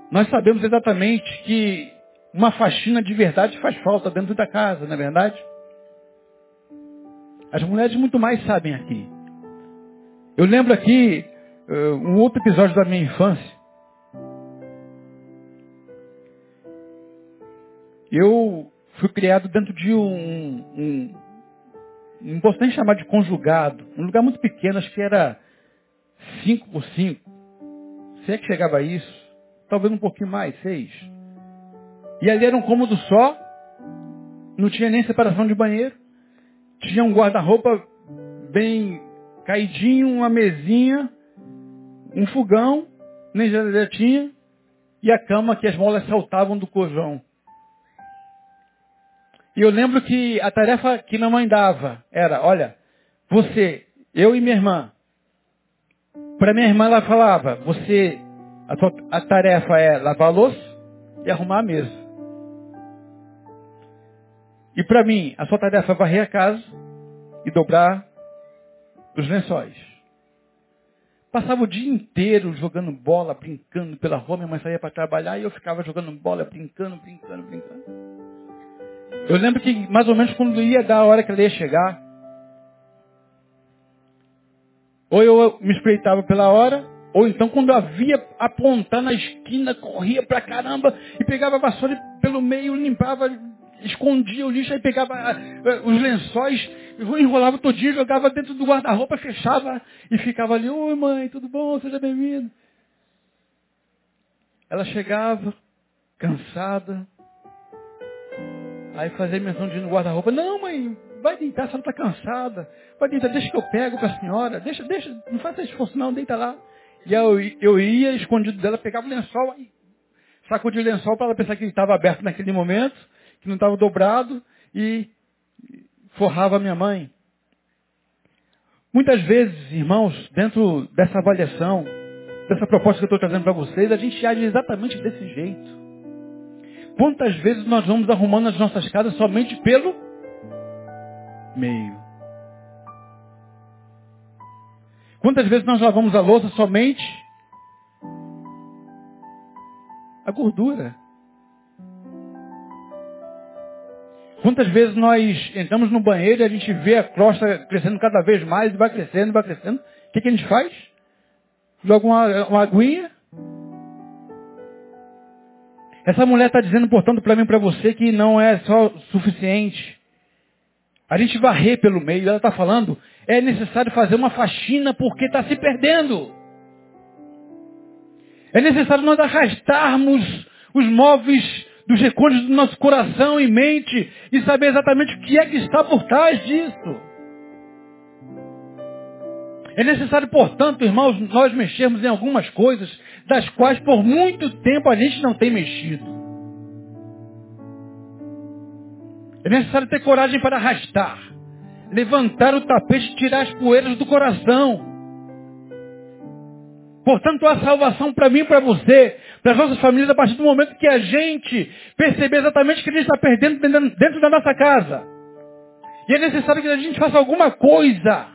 Speaker 1: Nós sabemos exatamente que uma faxina de verdade faz falta dentro da casa, não é verdade? As mulheres muito mais sabem aqui. Eu lembro aqui uh, um outro episódio da minha infância. Eu fui criado dentro de um, um, não nem chamar de conjugado, um lugar muito pequeno, acho que era 5 por 5. Se é que chegava a isso, talvez um pouquinho mais, 6. E ali era um cômodo só, não tinha nem separação de banheiro, tinha um guarda-roupa bem caidinho, uma mesinha, um fogão, nem geladeira tinha, e a cama que as molas saltavam do colchão. E eu lembro que a tarefa que minha mãe dava era, olha, você, eu e minha irmã. Para minha irmã ela falava, você, a, tua, a tarefa é lavar a louça e arrumar a mesa. E para mim, a sua tarefa é varrer a casa e dobrar os lençóis. Passava o dia inteiro jogando bola, brincando pela rua, minha mãe saía para trabalhar e eu ficava jogando bola, brincando, brincando, brincando. Eu lembro que mais ou menos quando ia dar a hora que ela ia chegar, ou eu me espreitava pela hora, ou então quando havia apontar na esquina, corria pra caramba e pegava a vassoura pelo meio, limpava, escondia o lixo, aí pegava eh, os lençóis, enrolava todinho, jogava dentro do guarda-roupa, fechava e ficava ali, oi mãe, tudo bom, seja bem-vindo. Ela chegava, cansada, Aí fazer menção de no guarda-roupa. Não, mãe, vai deitar, a senhora está cansada. Vai deitar, deixa que eu pego para a senhora. Deixa, deixa, não faça esforço não, deita lá. E eu, eu ia escondido dela, pegava o lençol, sacudia o lençol para ela pensar que ele estava aberto naquele momento, que não estava dobrado, e forrava a minha mãe. Muitas vezes, irmãos, dentro dessa avaliação, dessa proposta que eu estou trazendo para vocês, a gente age exatamente desse jeito. Quantas vezes nós vamos arrumando as nossas casas somente pelo meio? Quantas vezes nós lavamos a louça somente a gordura? Quantas vezes nós entramos no banheiro e a gente vê a crosta crescendo cada vez mais, e vai crescendo, vai crescendo. O que, que a gente faz? Joga uma, uma aguinha, essa mulher está dizendo, portanto, para mim e para você que não é só suficiente. A gente varrer pelo meio, ela está falando, é necessário fazer uma faxina porque está se perdendo. É necessário nós arrastarmos os móveis dos recônditos do nosso coração e mente e saber exatamente o que é que está por trás disso. É necessário, portanto, irmãos, nós mexermos em algumas coisas das quais por muito tempo a gente não tem mexido. É necessário ter coragem para arrastar, levantar o tapete e tirar as poeiras do coração. Portanto, há salvação para mim e para você, para as nossas famílias, a partir do momento que a gente perceber exatamente o que a gente está perdendo dentro da nossa casa. E é necessário que a gente faça alguma coisa.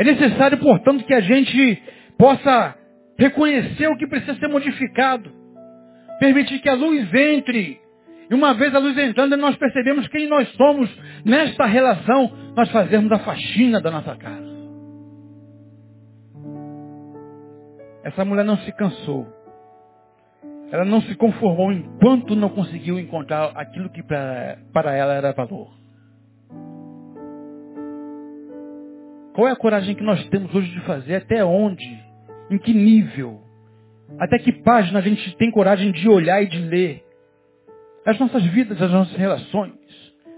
Speaker 1: É necessário, portanto, que a gente possa reconhecer o que precisa ser modificado, permitir que a luz entre. E uma vez a luz entrando, nós percebemos quem nós somos nesta relação, nós fazemos a faxina da nossa casa. Essa mulher não se cansou. Ela não se conformou enquanto não conseguiu encontrar aquilo que para ela era valor. Qual é a coragem que nós temos hoje de fazer? Até onde? Em que nível? Até que página a gente tem coragem de olhar e de ler? As nossas vidas, as nossas relações,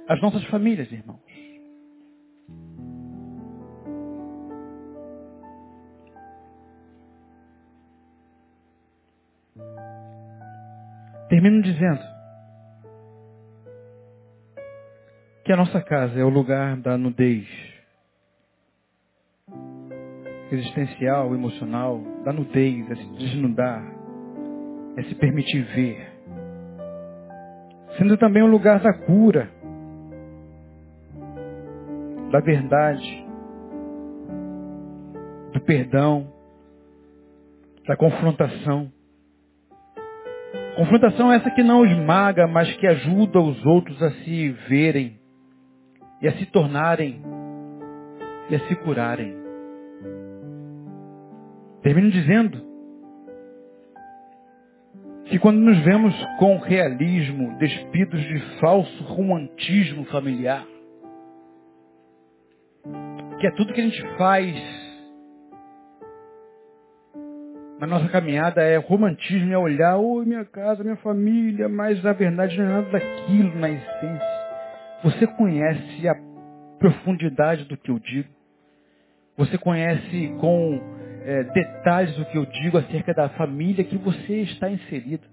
Speaker 1: as nossas famílias, irmãos. Termino dizendo que a nossa casa é o lugar da nudez existencial, emocional, da nudez, é se desnudar, é se permitir ver. Sendo também um lugar da cura, da verdade, do perdão, da confrontação. Confrontação essa que não esmaga, mas que ajuda os outros a se verem e a se tornarem e a se curarem. Termino dizendo que quando nos vemos com realismo, despidos de falso romantismo familiar, que é tudo que a gente faz na nossa caminhada é romantismo, é olhar, oi, minha casa, minha família, mas na verdade não é nada daquilo na essência. Você conhece a profundidade do que eu digo? Você conhece com é, detalhes do que eu digo acerca da família que você está inserido?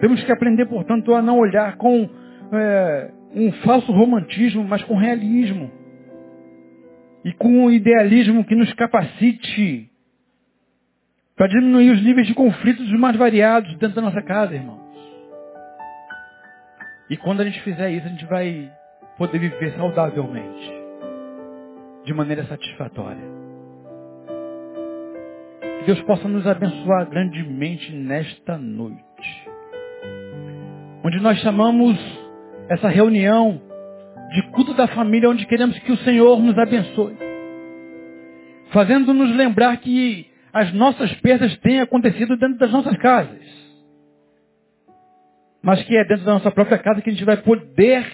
Speaker 1: Temos que aprender, portanto, a não olhar com é, um falso romantismo, mas com realismo. E com um idealismo que nos capacite para diminuir os níveis de conflitos mais variados dentro da nossa casa, irmãos. E quando a gente fizer isso, a gente vai poder viver saudavelmente, de maneira satisfatória. Que Deus possa nos abençoar grandemente nesta noite, onde nós chamamos essa reunião de culto da família, onde queremos que o Senhor nos abençoe, fazendo-nos lembrar que as nossas perdas têm acontecido dentro das nossas casas. Mas que é dentro da nossa própria casa que a gente vai poder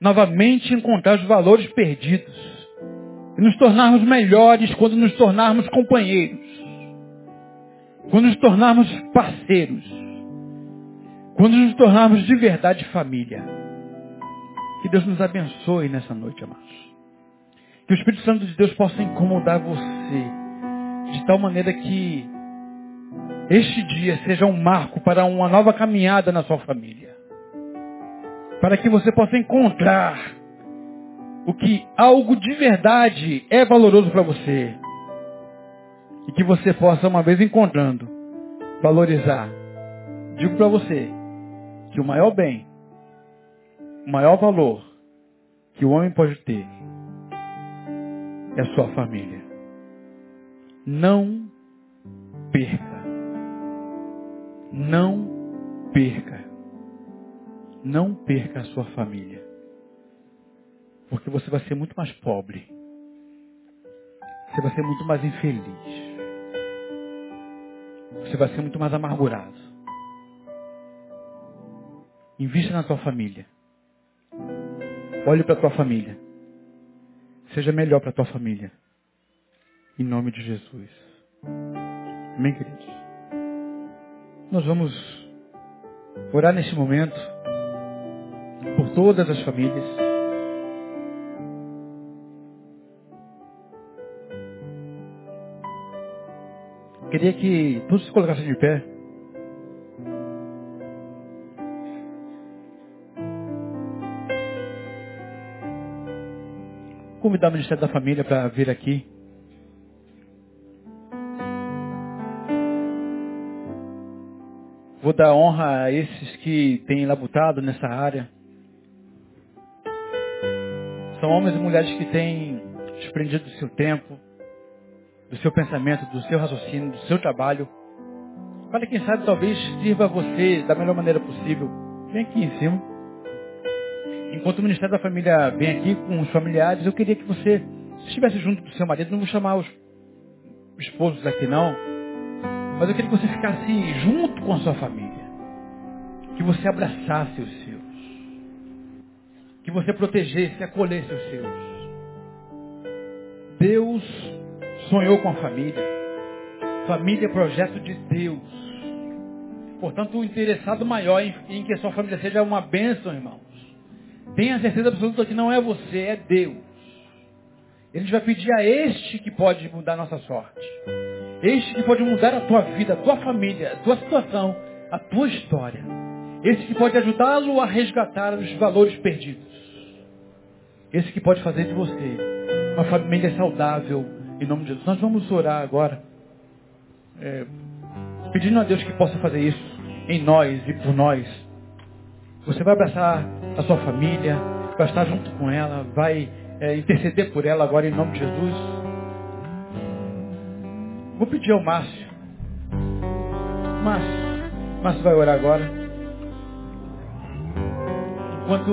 Speaker 1: novamente encontrar os valores perdidos. E nos tornarmos melhores quando nos tornarmos companheiros. Quando nos tornarmos parceiros. Quando nos tornarmos de verdade família. Que Deus nos abençoe nessa noite, amados. Que o Espírito Santo de Deus possa incomodar você de tal maneira que este dia seja um marco para uma nova caminhada na sua família. Para que você possa encontrar o que algo de verdade é valoroso para você. E que você possa, uma vez encontrando, valorizar. Digo para você que o maior bem, o maior valor que o homem pode ter é a sua família. Não perca. Não perca. Não perca a sua família. Porque você vai ser muito mais pobre. Você vai ser muito mais infeliz. Você vai ser muito mais amargurado. Invista na tua família. Olhe para a tua família. Seja melhor para a tua família. Em nome de Jesus. Amém, queridos? Nós vamos orar neste momento por todas as famílias. Queria que todos se colocassem de pé. Convidar o Ministério da Família para vir aqui. Vou dar honra a esses que têm labutado nessa área. São homens e mulheres que têm desprendido do seu tempo, do seu pensamento, do seu raciocínio, do seu trabalho. Para quem sabe talvez sirva você da melhor maneira possível. Vem aqui em cima. Enquanto o Ministério da Família vem aqui com os familiares, eu queria que você estivesse junto do seu marido. Não vou chamar os esposos aqui não mas eu queria que você ficasse junto com a sua família. Que você abraçasse os seus. Que você protegesse, acolhesse os seus. Deus sonhou com a família. Família é projeto de Deus. Portanto, o interessado maior em, em que a sua família seja uma bênção, irmãos. Tenha certeza absoluta que não é você, é Deus. Ele vai pedir a este que pode mudar a nossa sorte. Este que pode mudar a tua vida, a tua família, a tua situação, a tua história. Esse que pode ajudá-lo a resgatar os valores perdidos. Esse que pode fazer de você uma família saudável, em nome de Jesus. Nós vamos orar agora, é, pedindo a Deus que possa fazer isso em nós e por nós. Você vai abraçar a sua família, vai estar junto com ela, vai é, interceder por ela agora em nome de Jesus. Vou pedir ao Márcio. Márcio, Márcio vai orar agora. Enquanto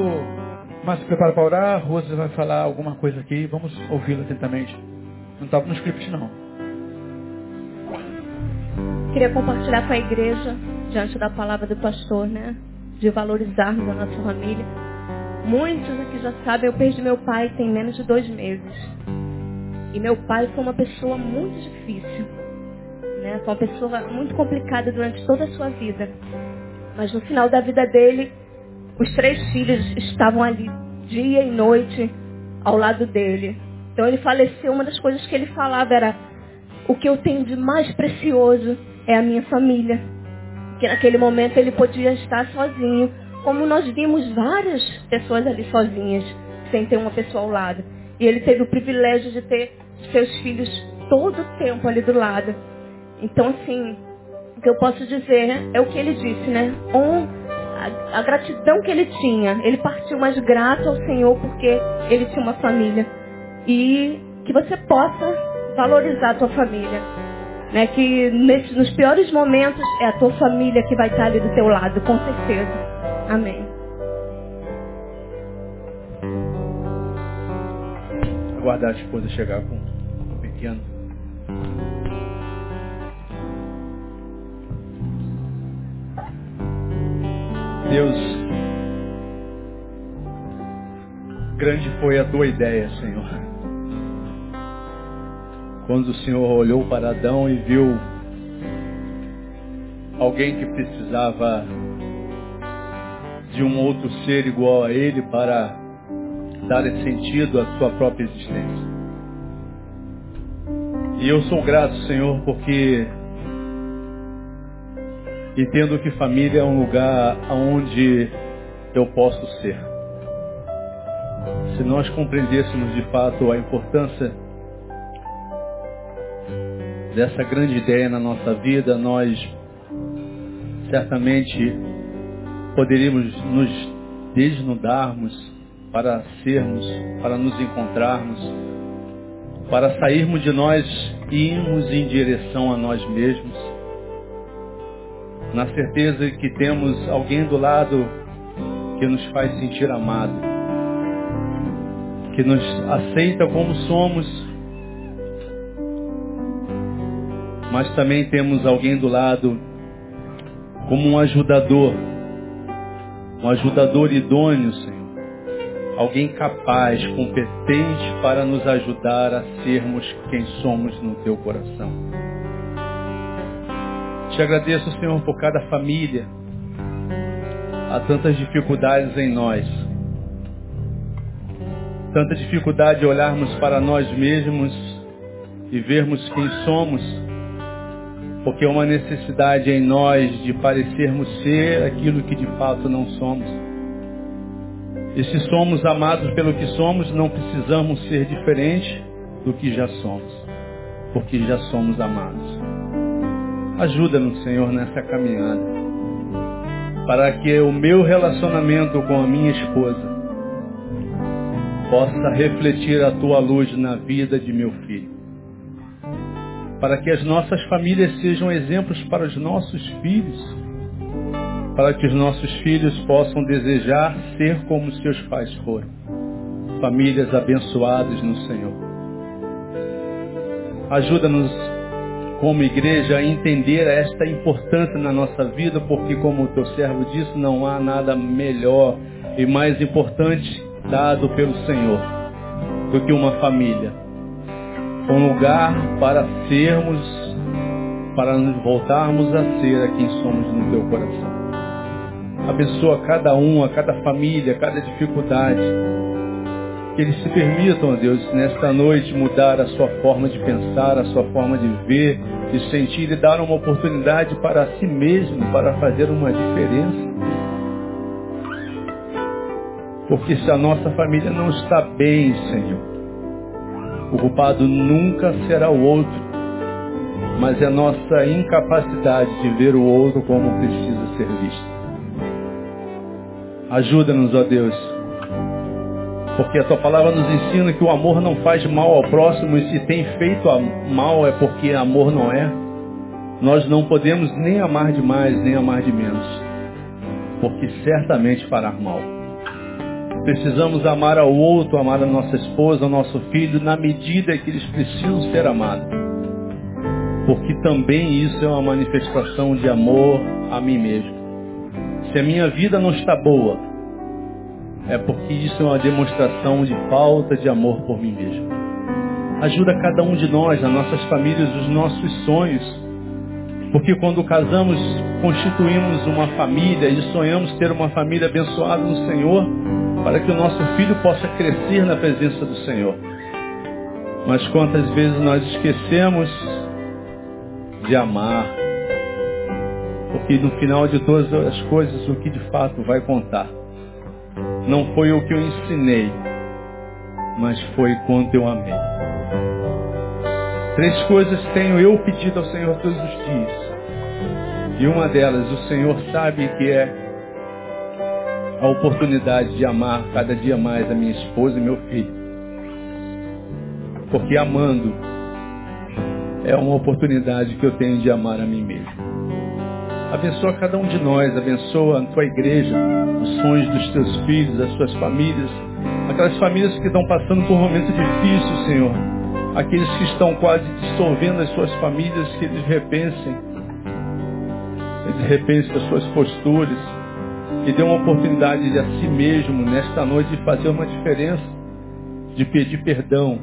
Speaker 1: Márcio prepara para orar, Rosa vai falar alguma coisa aqui. Vamos ouvi-la atentamente. Não estava no script, não.
Speaker 2: Queria compartilhar com a igreja, diante da palavra do pastor, né? De valorizarmos a nossa família. Muitos aqui já sabem, eu perdi meu pai tem menos de dois meses. E meu pai foi uma pessoa muito difícil. Né? Foi uma pessoa muito complicada durante toda a sua vida. Mas no final da vida dele, os três filhos estavam ali dia e noite ao lado dele. Então ele faleceu, uma das coisas que ele falava era o que eu tenho de mais precioso é a minha família. Que naquele momento ele podia estar sozinho, como nós vimos várias pessoas ali sozinhas, sem ter uma pessoa ao lado. E ele teve o privilégio de ter seus filhos todo o tempo ali do lado. Então, assim, o que eu posso dizer é o que ele disse, né? Um, a, a gratidão que ele tinha. Ele partiu mais grato ao Senhor porque ele tinha uma família. E que você possa valorizar a tua família. Né? Que nesse, nos piores momentos é a tua família que vai estar ali do teu lado, com certeza. Amém.
Speaker 3: Aguardar a esposa chegar com o pequeno. Deus, grande foi a tua ideia, Senhor quando o Senhor olhou para Adão e viu alguém que precisava de um outro ser igual a ele para dar sentido à sua própria existência. E eu sou grato, Senhor, porque entendo que família é um lugar onde eu posso ser. Se nós compreendêssemos de fato a importância dessa grande ideia na nossa vida, nós certamente poderíamos nos desnudarmos para sermos, para nos encontrarmos, para sairmos de nós e irmos em direção a nós mesmos, na certeza que temos alguém do lado que nos faz sentir amado, que nos aceita como somos mas também temos alguém do lado como um ajudador, um ajudador idôneo, Senhor. Alguém capaz, competente para nos ajudar a sermos quem somos no teu coração. Te agradeço, Senhor, por cada família. Há tantas dificuldades em nós. Tanta dificuldade de olharmos para nós mesmos e vermos quem somos porque é uma necessidade em nós de parecermos ser aquilo que de fato não somos. E se somos amados pelo que somos, não precisamos ser diferente do que já somos, porque já somos amados. Ajuda-nos, Senhor, nessa caminhada, para que o meu relacionamento com a minha esposa possa refletir a tua luz na vida de meu filho para que as nossas famílias sejam exemplos para os nossos filhos, para que os nossos filhos possam desejar ser como seus pais foram, famílias abençoadas no Senhor. Ajuda-nos como igreja a entender esta importância na nossa vida, porque como o teu servo disse, não há nada melhor e mais importante dado pelo Senhor do que uma família um lugar para sermos, para nos voltarmos a ser a quem somos no teu coração. Abençoa cada um, a cada família, a cada dificuldade. Que eles se permitam, Deus, nesta noite mudar a sua forma de pensar, a sua forma de ver, de sentir e dar uma oportunidade para si mesmo, para fazer uma diferença. Porque se a nossa família não está bem, Senhor, o culpado nunca será o outro, mas é nossa incapacidade de ver o outro como precisa ser visto. Ajuda-nos, ó Deus, porque a tua palavra nos ensina que o amor não faz mal ao próximo e se tem feito mal é porque amor não é. Nós não podemos nem amar de mais, nem amar de menos, porque certamente fará mal. Precisamos amar ao outro, amar a nossa esposa, ao nosso filho, na medida que eles precisam ser amados. Porque também isso é uma manifestação de amor a mim mesmo. Se a minha vida não está boa, é porque isso é uma demonstração de falta de amor por mim mesmo. Ajuda cada um de nós, as nossas famílias, os nossos sonhos. Porque quando casamos, constituímos uma família e sonhamos ter uma família abençoada no Senhor, para que o nosso filho possa crescer na presença do Senhor. Mas quantas vezes nós esquecemos de amar, porque no final de todas as coisas, o que de fato vai contar não foi o que eu ensinei, mas foi quanto eu amei. Três coisas tenho eu pedido ao Senhor todos os dias. E uma delas, o Senhor sabe que é a oportunidade de amar cada dia mais a minha esposa e meu filho. Porque amando é uma oportunidade que eu tenho de amar a mim mesmo. Abençoa cada um de nós, abençoa a tua igreja, os sonhos dos teus filhos, as suas famílias, aquelas famílias que estão passando por um momento difícil, Senhor. Aqueles que estão quase dissolvendo as suas famílias, que eles repensem, eles repensem as suas posturas, e dê uma oportunidade de a si mesmo, nesta noite, de fazer uma diferença, de pedir perdão,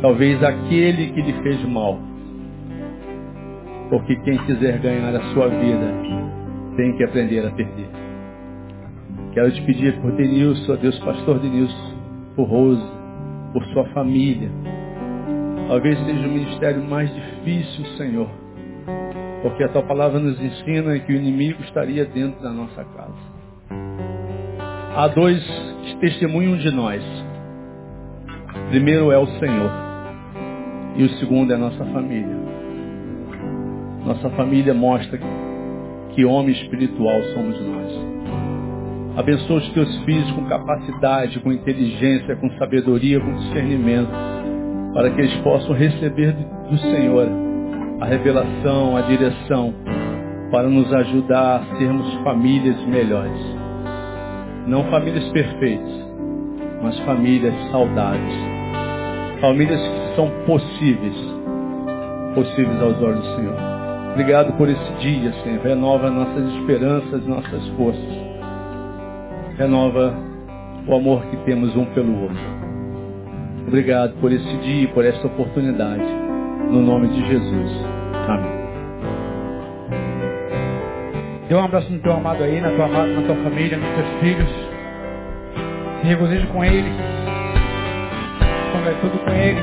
Speaker 3: talvez aquele que lhe fez mal porque quem quiser ganhar a sua vida tem que aprender a perder. Quero te pedir por Denilson, ó Deus, pastor Denilson, por Rose, por sua família. Talvez seja o ministério mais difícil, Senhor. Porque a tua palavra nos ensina que o inimigo estaria dentro da nossa casa. Há dois que testemunham de nós. Primeiro é o Senhor. E o segundo é a nossa família. Nossa família mostra que homem espiritual somos nós. Abençoa os teus filhos com capacidade, com inteligência, com sabedoria, com discernimento, para que eles possam receber do Senhor a revelação, a direção, para nos ajudar a sermos famílias melhores. Não famílias perfeitas, mas famílias saudáveis. Famílias que são possíveis, possíveis aos olhos do Senhor. Obrigado por esse dia, Senhor. Renova nossas esperanças, nossas forças. Renova o amor que temos um pelo outro. Obrigado por esse dia por esta oportunidade. No nome de Jesus. Amém.
Speaker 1: Dê um abraço no teu amado aí, na tua, na tua família, nos teus filhos. Se regozije com ele. Converse tudo com ele.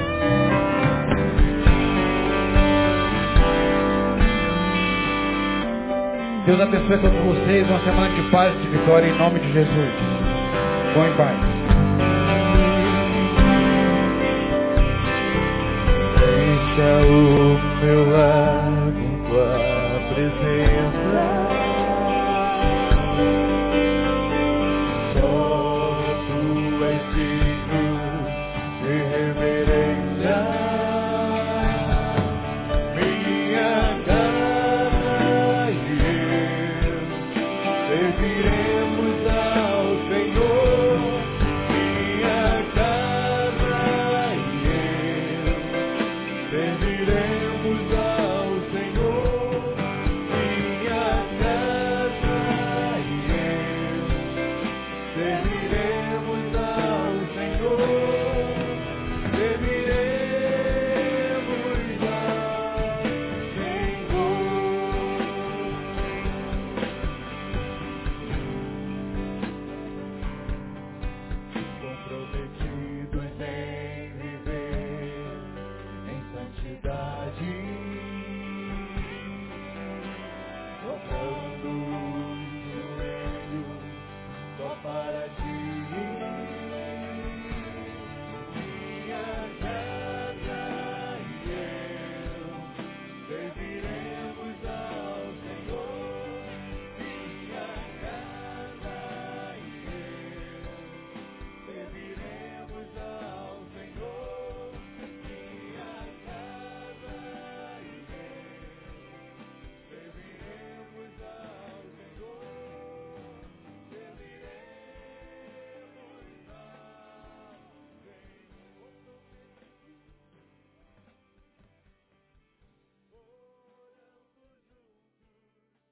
Speaker 1: Deus abençoe todos vocês. Uma semana de paz de vitória em nome de Jesus. Bom em paz.